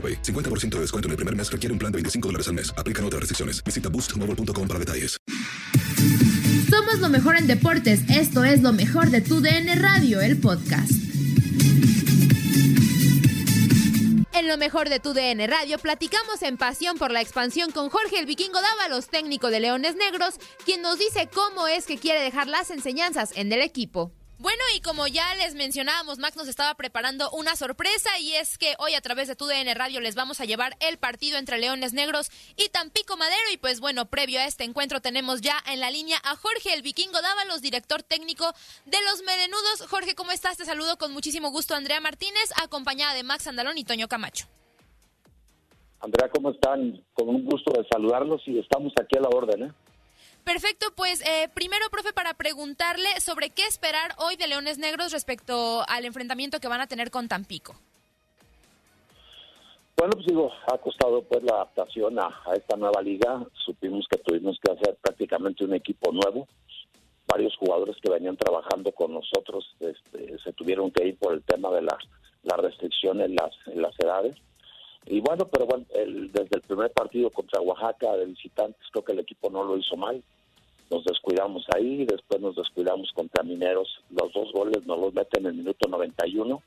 AroPay. 50% de descuento en el primer mes requiere un plan de 25 dólares al mes. Aplican otras restricciones. Visita boostmobile.com para detalles. Somos lo mejor en deportes. Esto es lo mejor de tu DN Radio, el podcast. En lo mejor de tu DN Radio platicamos en pasión por la expansión con Jorge el Vikingo Dávalos, técnico de Leones Negros, quien nos dice cómo es que quiere dejar las enseñanzas en el equipo. Bueno, y como ya les mencionábamos, Max nos estaba preparando una sorpresa y es que hoy a través de tu DN Radio les vamos a llevar el partido entre Leones Negros y Tampico Madero. Y pues bueno, previo a este encuentro tenemos ya en la línea a Jorge el Vikingo Dávalos, director técnico de los Melenudos. Jorge, ¿cómo estás? Te saludo con muchísimo gusto Andrea Martínez, acompañada de Max Andalón y Toño Camacho. Andrea, ¿cómo están? Con un gusto de saludarlos y estamos aquí a la orden, ¿eh? Perfecto, pues eh, primero, profe, para preguntarle sobre qué esperar hoy de Leones Negros respecto al enfrentamiento que van a tener con Tampico. Bueno, pues digo, ha costado pues la adaptación a, esta nueva liga. Supimos que tuvimos que hacer prácticamente un equipo nuevo. Varios jugadores que venían trabajando con nosotros este, se tuvieron que ir por el tema de la, la restricción en las, en las edades. Y bueno, pero bueno, el, desde el primer partido contra Oaxaca de visitantes, creo que el equipo no lo hizo mal. Nos descuidamos ahí, después nos descuidamos contra Mineros. Los dos goles nos los meten en el minuto 91,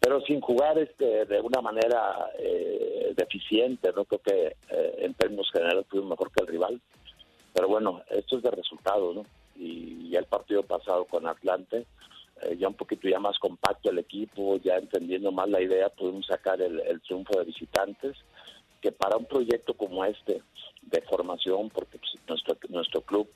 pero sin jugar este de una manera eh, deficiente. No creo que eh, en términos generales fuimos mejor que el rival. Pero bueno, esto es de resultados, ¿no? Y el partido pasado con Atlante, eh, ya un poquito ya más compacto el equipo, ya entendiendo más la idea, pudimos sacar el, triunfo de visitantes, que para un proyecto como este de formación, porque pues, nuestro nuestro club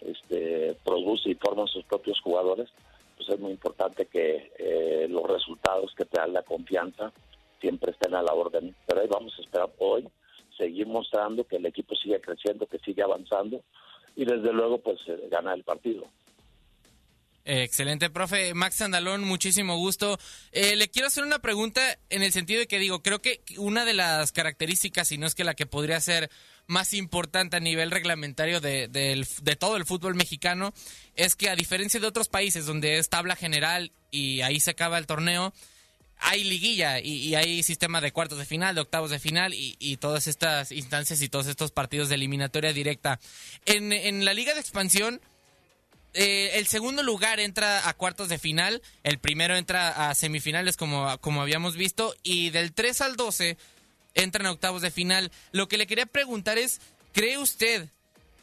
este, produce y forma sus propios jugadores, pues es muy importante que eh, los resultados que te dan la confianza siempre estén a la orden. Pero ahí vamos a esperar hoy, seguir mostrando que el equipo sigue creciendo, que sigue avanzando y desde luego pues eh, gana el partido. Excelente, profe. Max Andalón, muchísimo gusto. Eh, le quiero hacer una pregunta en el sentido de que digo, creo que una de las características, si no es que la que podría ser más importante a nivel reglamentario de, de, de, todo el fútbol mexicano, es que a diferencia de otros países donde es tabla general y ahí se acaba el torneo, hay liguilla y, hay sistema de cuartos de final, de octavos de final y, y, todas estas instancias y todos estos partidos de eliminatoria directa. En, en la liga de expansión eh, el segundo lugar entra a cuartos de final, el primero entra a semifinales como, como habíamos visto y del 3 al 12 entran a octavos de final. Lo que le quería preguntar es, ¿cree usted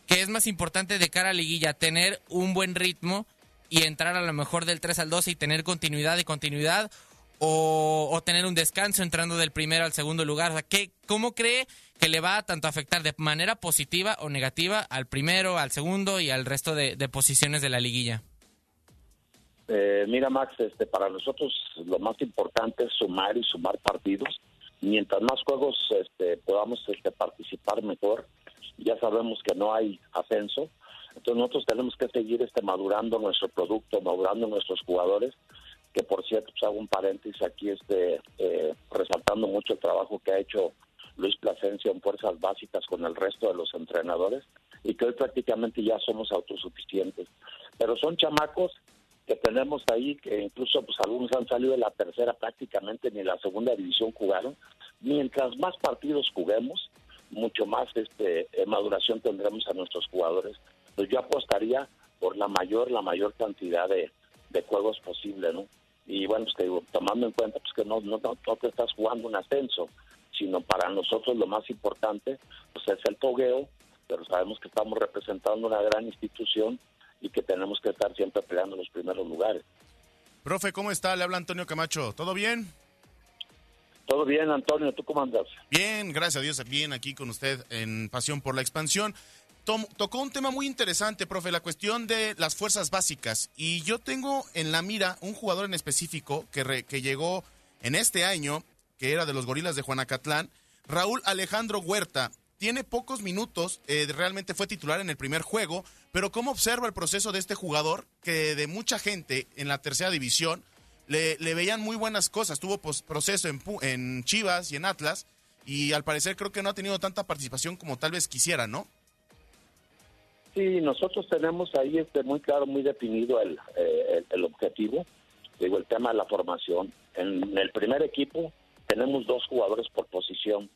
que es más importante de cara a liguilla tener un buen ritmo y entrar a lo mejor del 3 al 12 y tener continuidad y continuidad? O, tener un descanso entrando del primero al segundo lugar? O sea, ¿qué, ¿Cómo cree que le va a tanto afectar de manera positiva o negativa al primero, al segundo y al resto de, posiciones de la liguilla? Eh, mira, Max, este, para nosotros lo más importante es sumar y sumar partidos. Mientras más juegos este, podamos este, participar mejor, ya sabemos que no hay ascenso. Entonces nosotros tenemos que seguir este, madurando nuestro producto, madurando nuestros jugadores que por cierto, pues hago un paréntesis aquí, este, eh, resaltando mucho el trabajo que ha hecho Luis Plasencia en fuerzas básicas con el resto de los entrenadores y que hoy prácticamente ya somos autosuficientes. Pero son chamacos que tenemos ahí, que incluso pues algunos han salido de la tercera prácticamente ni la segunda división jugaron. Mientras más partidos juguemos, mucho más este maduración tendremos a nuestros jugadores. Pues yo apostaría por la mayor, la mayor cantidad de, de juegos posible, ¿no? Y bueno, pues tomando en cuenta pues que no, no, no te estás jugando un ascenso, sino para nosotros lo más importante pues es el togueo, pero sabemos que estamos representando una gran institución y que tenemos que estar siempre peleando los primeros lugares. Profe, ¿cómo está? Le habla Antonio Camacho. ¿Todo bien? Todo bien, Antonio. ¿Tú cómo andas? Bien, gracias a Dios. Bien aquí con usted en Pasión por la Expansión tocó un tema muy interesante, profe, la cuestión de las fuerzas básicas. Y yo tengo en la mira un jugador en específico que, que llegó en este año, que era de los gorilas de Juanacatlán, Raúl Alejandro Huerta. Tiene pocos minutos, eh, realmente fue titular en el primer juego, pero ¿cómo observa el proceso de este jugador que de mucha gente en la tercera división le, veían muy buenas cosas? Tuvo proceso en, en Chivas y en Atlas y al parecer creo que no ha tenido tanta participación como tal vez quisiera, ¿no? Sí, nosotros tenemos ahí este muy claro, muy definido el, eh, el, objetivo, digo, el tema de la formación. En el primer equipo tenemos dos jugadores por posición.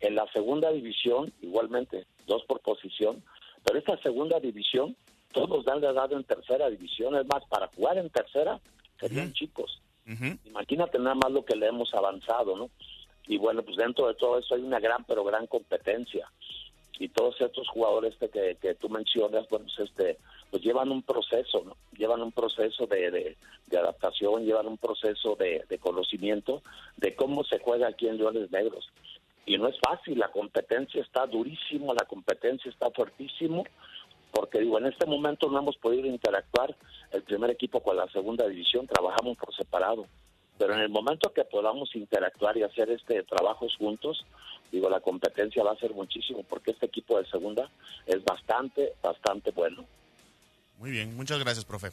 En la segunda división, igualmente, dos por posición. Pero esta segunda división, todos dan de edad en tercera división. Es más, para jugar en tercera serían chicos. Imagínate nada más lo que le hemos avanzado, ¿no? Y bueno, pues dentro de todo eso hay una gran, pero gran competencia y todos estos jugadores que, que tú mencionas, bueno, pues, este, pues llevan un proceso. Llevan un proceso de, adaptación, llevan un proceso de, de, conocimiento de cómo se juega aquí en Leones Negros. Y no es fácil, la competencia está durísimo, la competencia está fuertísimo, porque digo, en este momento no hemos podido interactuar el primer equipo con la segunda división, trabajamos por separado. Pero en el momento que podamos interactuar y hacer este trabajos juntos, digo, la competencia va a ser muchísimo porque este equipo de segunda es bastante, bastante bueno. Muy bien, muchas gracias, profe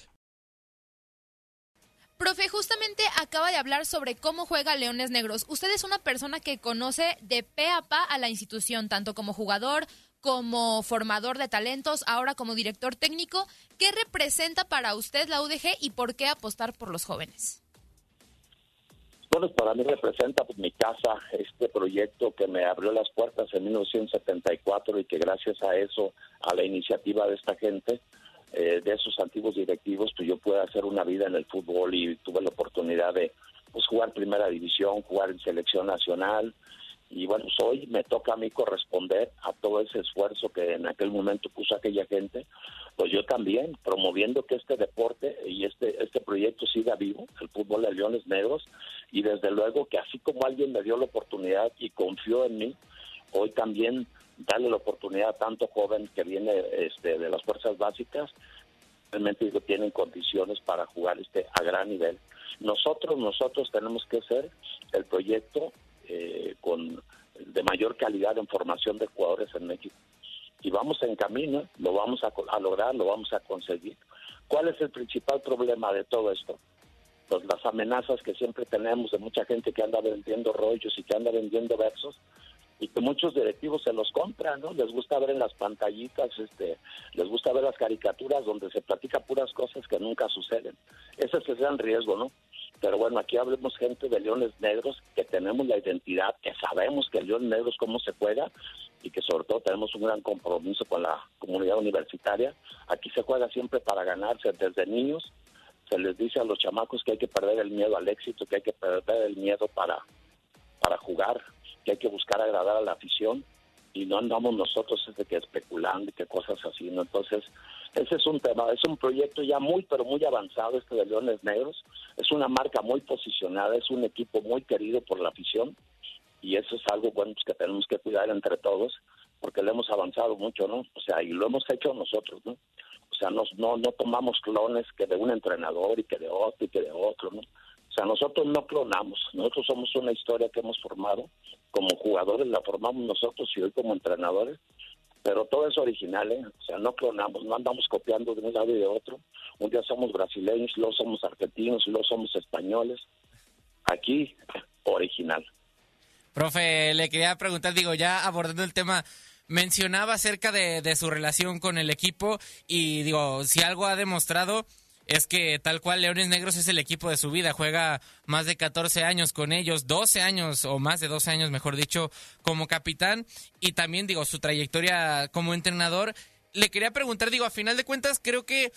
Profe, justamente acaba de hablar sobre cómo juega Leones Negros. Usted es una persona que conoce de pe a pa a la institución, tanto como jugador, como formador de talentos, ahora como director técnico. ¿Qué representa para usted la UDG y por qué apostar por los jóvenes? Bueno, para mí representa pues, mi casa, este proyecto que me abrió las puertas en 1974 y que gracias a eso, a la iniciativa de esta gente, eh, de esos antiguos directivos, pues yo pude hacer una vida en el fútbol y tuve la oportunidad de pues, jugar primera división, jugar en selección nacional. Y bueno, pues hoy me toca a mí corresponder a todo ese esfuerzo que en aquel momento puso aquella gente, pues yo también, promoviendo que este deporte y este, este proyecto siga vivo, el fútbol de Leones Negros, y desde luego que así como alguien me dio la oportunidad y confió en mí, hoy también darle la oportunidad a tanto joven que viene este, de las fuerzas básicas, realmente tienen condiciones para jugar este a gran nivel. Nosotros, nosotros tenemos que ser el proyecto eh, con de mayor calidad en formación de jugadores en México. Y vamos en camino, lo vamos a, a lograr, lo vamos a conseguir. ¿Cuál es el principal problema de todo esto? Pues las amenazas que siempre tenemos de mucha gente que anda vendiendo rollos y que anda vendiendo versos, y que muchos directivos se los compran, ¿no? Les gusta ver en las pantallitas, este, les gusta ver las caricaturas donde se platica puras cosas que nunca suceden. Ese es el gran riesgo, ¿no? Pero bueno, aquí hablemos gente de Leones Negros, que tenemos la identidad, que sabemos que el León Negro es cómo se juega y que sobre todo tenemos un gran compromiso con la comunidad universitaria. Aquí se juega siempre para ganarse desde niños. Se les dice a los chamacos que hay que perder el miedo al éxito, que hay que perder el miedo para, para jugar, que hay que buscar agradar a la afición y no andamos nosotros desde que especulando y que cosas así, ¿no? Entonces, ese es un tema, es un proyecto ya muy, pero muy avanzado este de Leones Negros, es una marca muy posicionada, es un equipo muy querido por la afición y eso es algo, bueno, pues que tenemos que cuidar entre todos porque le hemos avanzado mucho, ¿no? O sea, y lo hemos hecho nosotros, ¿no? O sea, no, no, no tomamos clones que de un entrenador y que de otro y que de otro, ¿no? O sea, nosotros no clonamos, nosotros somos una historia que hemos formado, como jugadores la formamos nosotros y hoy como entrenadores, pero todo es original, ¿eh? o sea, no clonamos, no andamos copiando de un lado y de otro. Un día somos brasileños, luego somos argentinos, luego somos españoles. Aquí, original. Profe, le quería preguntar, digo, ya abordando el tema, mencionaba acerca de, de su relación con el equipo y digo, si algo ha demostrado es que tal cual Leones Negros es el equipo de su vida, juega más de 14 años con ellos, 12 años o más de 12 años, mejor dicho, como capitán y también digo su trayectoria como entrenador. Le quería preguntar, digo, a final de cuentas creo que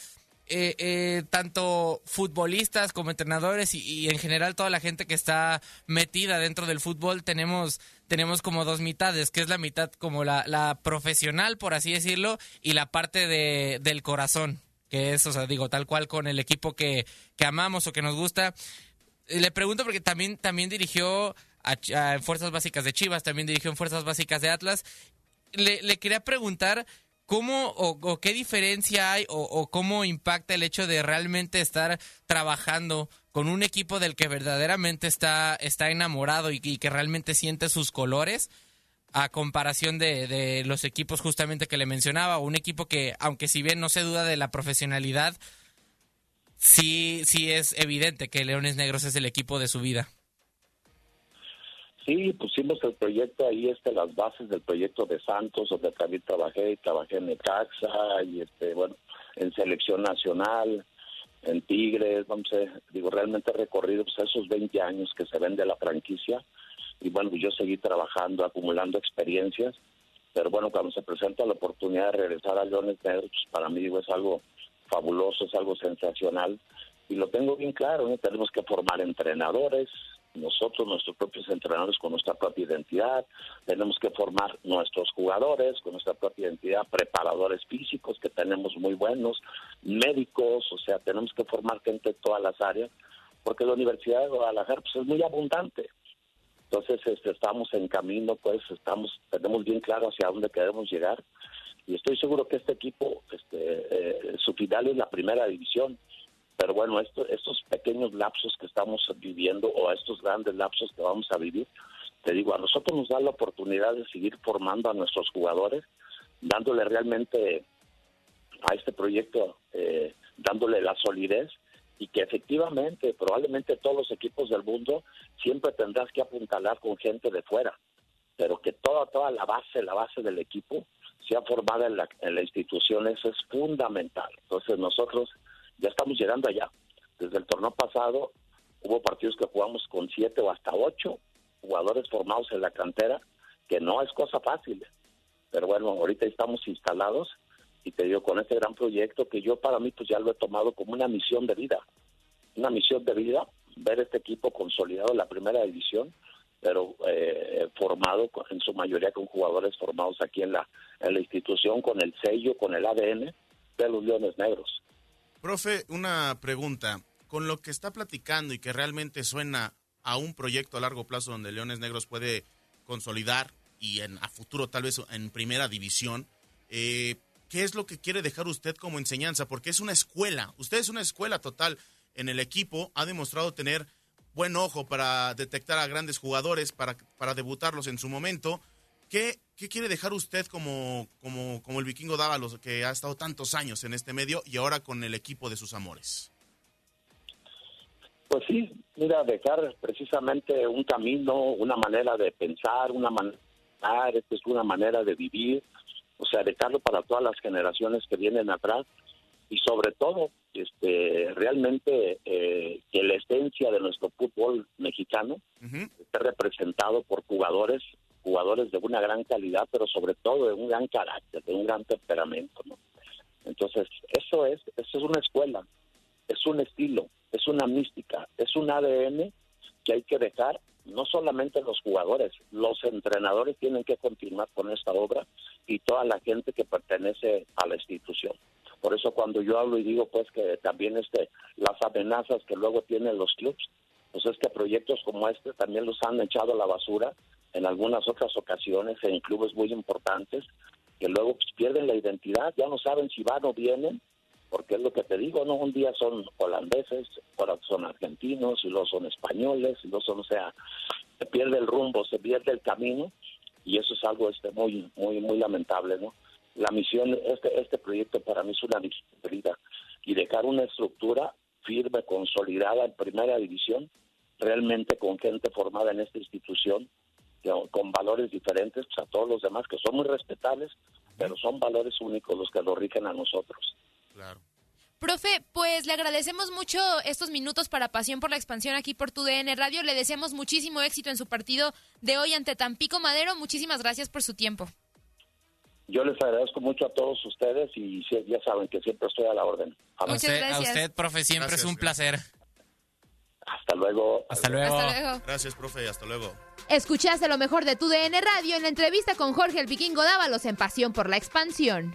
eh, eh, tanto futbolistas como entrenadores y, en general toda la gente que está metida dentro del fútbol tenemos tenemos como dos mitades, que es la mitad como la, la profesional, por así decirlo, y la parte de, del corazón que es, o sea, digo, tal cual con el equipo que, que amamos o que nos gusta. Le pregunto porque también, también dirigió a, Fuerzas Básicas de Chivas, también dirigió en Fuerzas Básicas de Atlas. Le, quería preguntar cómo o, qué diferencia hay o, cómo impacta el hecho de realmente estar trabajando con un equipo del que verdaderamente está, está enamorado y que realmente siente sus colores a comparación de, los equipos justamente que le mencionaba, un equipo que, aunque si bien no se duda de la profesionalidad, sí, sí es evidente que Leones Negros es el equipo de su vida. Sí, pusimos el proyecto ahí, este, las bases del proyecto de Santos, donde también trabajé, trabajé en Necaxa y este, bueno, en selección nacional, en Tigres, vamos a, digo, realmente he recorrido pues, esos 20 años que se ven de la franquicia y bueno, yo seguí trabajando, acumulando experiencias, pero bueno, cuando se presenta la oportunidad de regresar a Leones Negros, pues, para mí digo, es algo fabuloso, es algo sensacional y lo tengo bien claro, tenemos que formar entrenadores, nosotros, nuestros propios entrenadores con nuestra propia identidad, tenemos que formar nuestros jugadores con nuestra propia identidad, preparadores físicos que tenemos muy buenos, médicos, o sea, tenemos que formar gente en todas las áreas, porque la Universidad de Guadalajara pues, es muy abundante. Entonces, este, estamos en camino, pues estamos tenemos bien claro hacia dónde queremos llegar y estoy seguro que este equipo, este, eh, su final es la primera división. Pero bueno, esto, estos pequeños lapsos que estamos viviendo o estos grandes lapsos que vamos a vivir, te digo, a nosotros nos da la oportunidad de seguir formando a nuestros jugadores, dándole realmente a este proyecto, eh, dándole la solidez y que efectivamente, probablemente todos los equipos del mundo siempre tendrás que apuntalar con gente de fuera, pero que toda, toda la base, la base del equipo sea formada en la, en la institución, eso es fundamental. Entonces nosotros ya estamos llegando allá. Desde el torneo pasado hubo partidos que jugamos con siete o hasta ocho jugadores formados en la cantera, que no es cosa fácil. Pero bueno, ahorita estamos instalados y te digo, con este gran proyecto que yo para mí pues ya lo he tomado como una misión de vida, una misión de vida, ver este equipo consolidado en la primera división, pero eh, formado en su mayoría con jugadores formados aquí en la, en la institución, con el sello, con el ADN de los Leones Negros. Profe, una pregunta. Con lo que está platicando y que realmente suena a un proyecto a largo plazo donde Leones Negros puede consolidar y en, a futuro tal vez en primera división, eh, ¿qué es lo que quiere dejar usted como enseñanza? Porque es una escuela, usted es una escuela total en el equipo, ha demostrado tener buen ojo para detectar a grandes jugadores, para, para debutarlos en su momento. ¿Qué, ¿Qué, quiere dejar usted como, como, como el vikingo Dávalos, que ha estado tantos años en este medio y ahora con el equipo de sus amores? Pues sí, mira, dejar precisamente un camino, una manera de pensar, una manera esta es una manera de vivir, o sea, dejarlo para todas las generaciones que vienen atrás y sobre todo, este, realmente eh, que la esencia de nuestro fútbol mexicano esté representado por jugadores, jugadores de una gran calidad, pero sobre todo de un gran carácter, de un gran temperamento, ¿no? Entonces, eso es, eso es una escuela, es un estilo, es una mística, es un ADN que hay que dejar no solamente los jugadores, los entrenadores tienen que continuar con esta obra y toda la gente que pertenece a la institución. Por eso cuando yo hablo y digo pues que también este las amenazas que luego tienen los clubes, pues es que proyectos como este también los han echado a la basura en algunas otras ocasiones en clubes muy importantes que luego pues, pierden la identidad, ya no saben si van o vienen porque es lo que te digo, ¿no? Un día son holandeses, ahora son argentinos, y luego son españoles, y luego son, o sea, se pierde el rumbo, se pierde el camino, y eso es algo este muy, muy, muy lamentable, ¿no? La misión, este, este proyecto para mí es una vida, y dejar una estructura firme, consolidada en primera división, realmente con gente formada en esta institución, con valores diferentes pues, a todos los demás, que son muy respetables, pero son valores únicos los que nos rigen a nosotros. Claro. Profe, pues le agradecemos mucho estos minutos para Pasión por la Expansión aquí por tu DN Radio. Le deseamos muchísimo éxito en su partido de hoy ante Tampico Madero. Muchísimas gracias por su tiempo. Yo les agradezco mucho a todos ustedes y ya saben que siempre estoy a la orden. A usted, a usted, profe, siempre es un placer. Hasta luego. Hasta luego. Hasta luego. Gracias, profe, hasta luego. Escuchaste lo mejor de tu DN Radio en la entrevista con Jorge el Vikingo Dávalos en Pasión por la Expansión.